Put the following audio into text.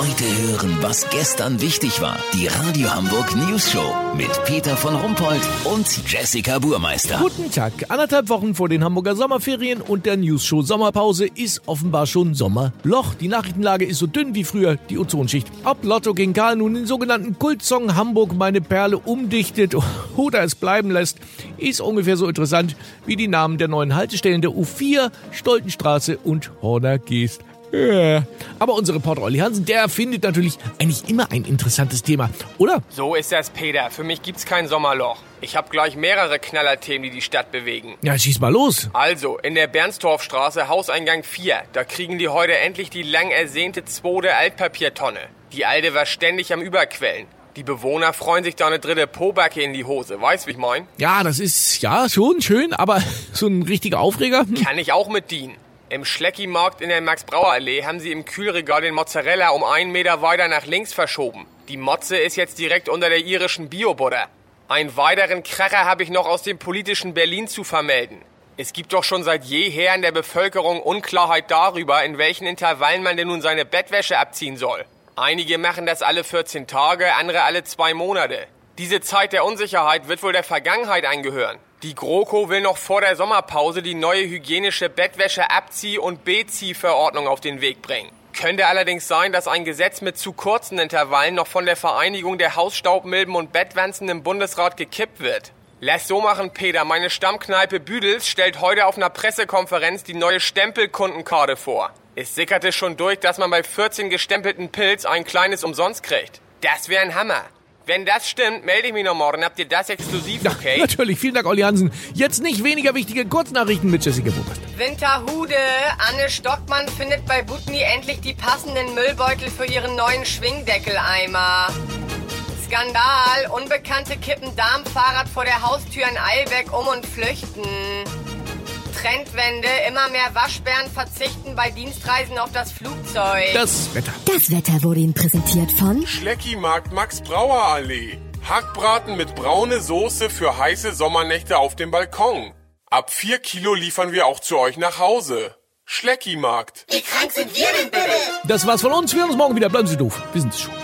Heute hören, was gestern wichtig war. Die Radio Hamburg News Show mit Peter von Rumpold und Jessica Burmeister. Guten Tag. Anderthalb Wochen vor den Hamburger Sommerferien und der News Show Sommerpause ist offenbar schon Sommerloch. Die Nachrichtenlage ist so dünn wie früher die Ozonschicht. Ob Lotto King Karl nun den sogenannten Kultsong Hamburg meine Perle umdichtet oder es bleiben lässt, ist ungefähr so interessant wie die Namen der neuen Haltestellen der U4, Stoltenstraße und Horner Geest. Ja. Aber unser Reporter Olli Hansen, der findet natürlich eigentlich immer ein interessantes Thema, oder? So ist das, Peter. Für mich gibt's kein Sommerloch. Ich habe gleich mehrere Knallerthemen, die die Stadt bewegen. Ja, schieß mal los. Also, in der Bernstorfstraße, Hauseingang 4, da kriegen die heute endlich die lang ersehnte zweite Altpapiertonne. Die alte war ständig am Überquellen. Die Bewohner freuen sich da eine dritte Pobacke in die Hose. Weißt, wie ich mein? Ja, das ist ja schon schön, aber so ein richtiger Aufreger. Hm. Kann ich auch mit dienen. Im Schlecki-Markt in der Max-Brauer-Allee haben sie im Kühlregal den Mozzarella um einen Meter weiter nach links verschoben. Die Motze ist jetzt direkt unter der irischen Biobutter. Einen weiteren Kracher habe ich noch aus dem politischen Berlin zu vermelden. Es gibt doch schon seit jeher in der Bevölkerung Unklarheit darüber, in welchen Intervallen man denn nun seine Bettwäsche abziehen soll. Einige machen das alle 14 Tage, andere alle zwei Monate. Diese Zeit der Unsicherheit wird wohl der Vergangenheit eingehören. Die GroKo will noch vor der Sommerpause die neue hygienische Bettwäsche-Abzieh- und Beziehverordnung auf den Weg bringen. Könnte allerdings sein, dass ein Gesetz mit zu kurzen Intervallen noch von der Vereinigung der Hausstaubmilben und Bettwanzen im Bundesrat gekippt wird. Lass so machen, Peter. Meine Stammkneipe Büdels stellt heute auf einer Pressekonferenz die neue Stempelkundenkarte vor. Es sickerte schon durch, dass man bei 14 gestempelten Pilz ein kleines umsonst kriegt. Das wäre ein Hammer. Wenn das stimmt, melde ich mich noch morgen. Habt ihr das exklusiv, okay? Ja, natürlich. Vielen Dank, Olli Hansen. Jetzt nicht weniger wichtige Kurznachrichten mit Jessica Burmeister. Winterhude. Anne Stockmann findet bei Butni endlich die passenden Müllbeutel für ihren neuen Schwingdeckeleimer. Skandal. Unbekannte kippen Darmfahrrad vor der Haustür in Eilbeck um und flüchten. Trendwende. Immer mehr Waschbären verzichten bei Dienstreisen auf das Flugzeug. Das Wetter. Das Wetter wurde Ihnen präsentiert von Schlecki-Markt Max Brauer Allee. Hackbraten mit braune Soße für heiße Sommernächte auf dem Balkon. Ab 4 Kilo liefern wir auch zu euch nach Hause. Schlecki-Markt. Wie krank sind wir denn bitte? Das war's von uns. Wir hören uns morgen wieder. Bleiben Sie doof. Wir sind's schon.